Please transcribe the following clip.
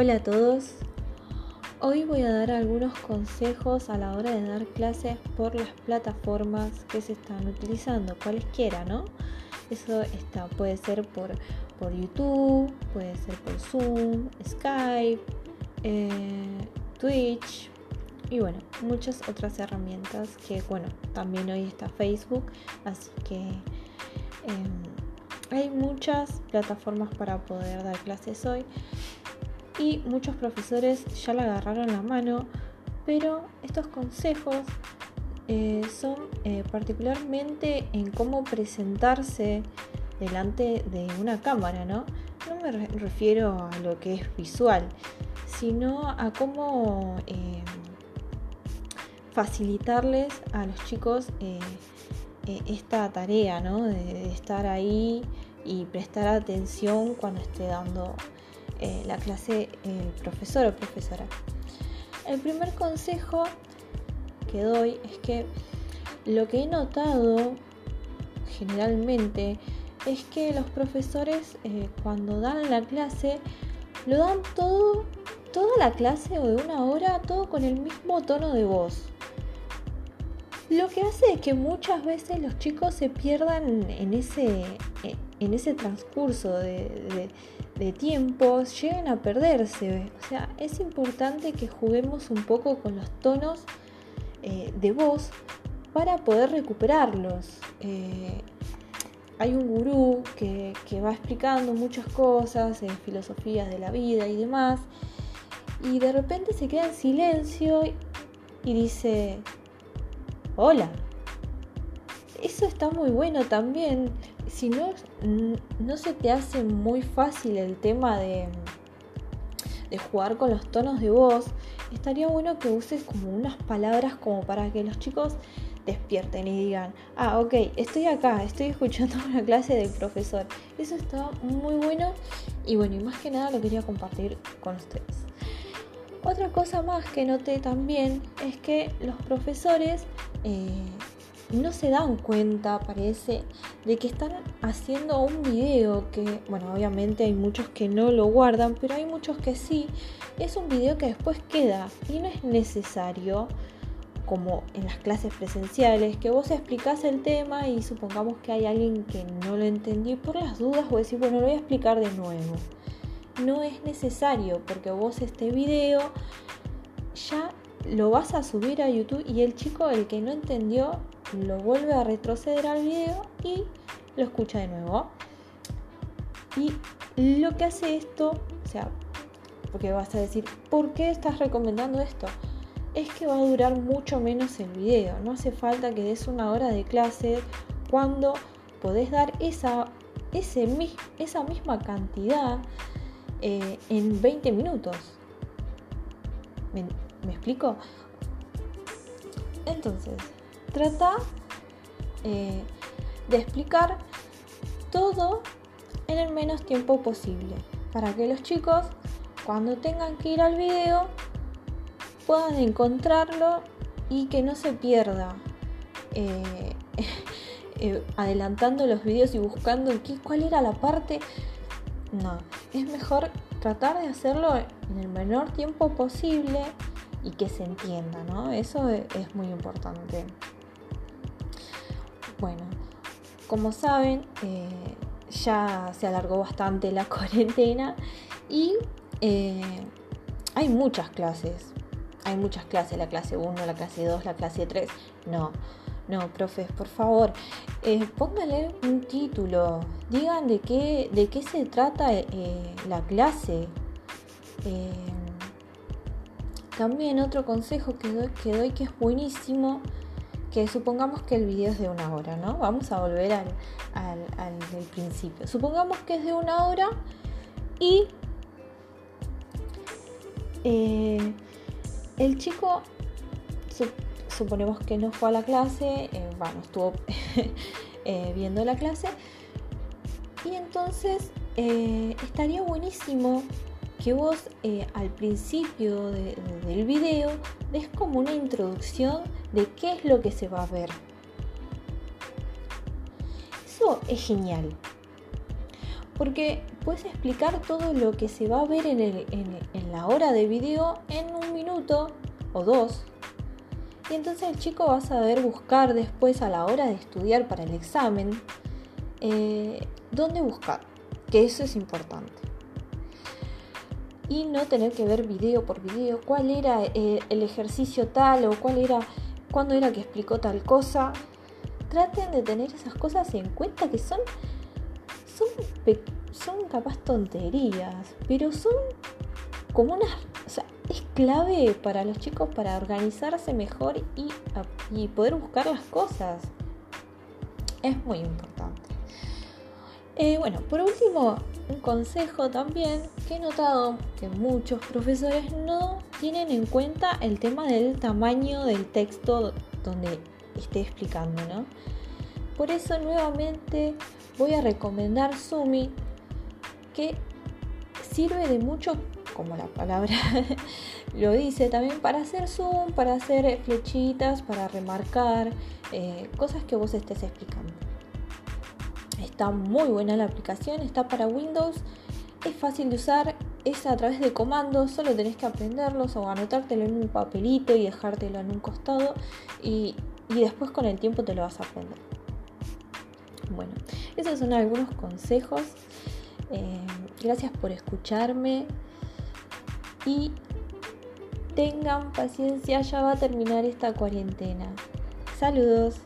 Hola a todos. Hoy voy a dar algunos consejos a la hora de dar clases por las plataformas que se están utilizando, cualesquiera, ¿no? Eso está, puede ser por, por YouTube, puede ser por Zoom, Skype, eh, Twitch y bueno, muchas otras herramientas que bueno, también hoy está Facebook, así que em, hay muchas plataformas para poder dar clases hoy y muchos profesores ya la agarraron la mano, pero estos consejos eh, son eh, particularmente en cómo presentarse delante de una cámara, ¿no? No me refiero a lo que es visual, sino a cómo eh, facilitarles a los chicos esta tarea, ¿no? de estar ahí y prestar atención cuando esté dando eh, la clase el profesor o profesora. El primer consejo que doy es que lo que he notado generalmente es que los profesores eh, cuando dan la clase lo dan todo, toda la clase o de una hora, todo con el mismo tono de voz. Lo que hace es que muchas veces los chicos se pierdan en ese, en ese transcurso de, tiempos, lleguen a perderse. O sea, es importante que juguemos un poco con los tonos eh, de voz para poder recuperarlos. Eh, hay un gurú que, que, va explicando muchas cosas, en filosofías de la vida y demás, y de repente se queda en silencio y dice, hola. Eso está muy bueno también. Si no, no se te hace muy fácil el tema de, de jugar con los tonos de voz, estaría bueno que uses como unas palabras como para que los chicos despierten y digan, ah, ok, estoy acá, estoy escuchando una clase del profesor. Eso está muy bueno y bueno, y más que nada lo quería compartir con ustedes. Otra cosa más que noté también es que los profesores eh, no se dan cuenta, parece, de que están haciendo un video que, bueno, obviamente hay muchos que no lo guardan, pero hay muchos que sí. Es un video que después queda y no es necesario, como en las clases presenciales, que vos explicás el tema y supongamos que hay alguien que no lo entendió y por las dudas vos decís, bueno, lo voy a explicar de nuevo no es necesario porque vos este video ya lo vas a subir a YouTube y el chico, el que no entendió, lo vuelve a retroceder al video y lo escucha de nuevo. Y lo que hace esto, o sea, porque vas a decir, ¿por qué estás recomendando esto? Es que va a durar mucho menos el video. No hace falta que des una hora de clase cuando podés dar esa, ese, esa misma cantidad eh, en 20 minutos. ¿Me, explico? Entonces, trata eh, de explicar todo en el menos tiempo posible para que los chicos cuando tengan que ir al video puedan encontrarlo y que no se pierda eh, adelantando los videos y buscando cuál era la parte no, es mejor tratar de hacerlo en el menor tiempo posible y que se entienda, ¿no? Eso e-, es muy importante. Como saben, eh, ya se alargó bastante la cuarentena y eh, hay muchas clases. Hay muchas clases, la clase 1, la clase 2, la clase 3. No, no, profes, por favor, eh, pónganle un título, digan de qué, de qué se trata eh, la clase. También otro consejo que doy, que doy que es buenísimo, que supongamos que el video es de una hora, ¿no? Vamos a volver al, al, principio. Supongamos que es de una hora y el chico suponemos que no fue a la clase, eh, bueno, estuvo eh, viendo la clase. Y entonces eh, estaría buenísimo que vos al principio del video des como una introducción de qué es lo que se va a ver. Eso es genial. Porque puedes explicar todo lo que se va a ver en, en la hora de video en un minuto o dos. Y entonces el chico va a saber buscar después a la hora de estudiar para el examen eh, dónde buscar, que eso es importante. Y no tener que ver video por video cuál era eh, el ejercicio tal o cuál era, cuándo era que explicó tal cosa. Traten de tener esas cosas en cuenta que son, son, son capaz tonterías, pero son como unas... O sea, es clave para los chicos para organizarse mejor y, y poder buscar las cosas. Es muy importante. Eh, bueno, por último, un consejo también que he notado que muchos profesores no tienen en cuenta el tema del tamaño del texto donde esté explicando, ¿no? Por eso nuevamente voy a recomendar Sumi que sirve de mucho, como la palabra lo dice, también para hacer zoom, para hacer flechitas, para remarcar eh, cosas que vos estés explicando. Está muy buena la aplicación, está para Windows, es fácil de usar, es a través de comandos, solo tenés que aprenderlos o anotártelo en un papelito y dejártelo en un costado y, después con el tiempo te lo vas a aprender. Bueno, esos son algunos consejos. Eh, gracias por escucharme y tengan paciencia, ya va a terminar esta cuarentena. Saludos.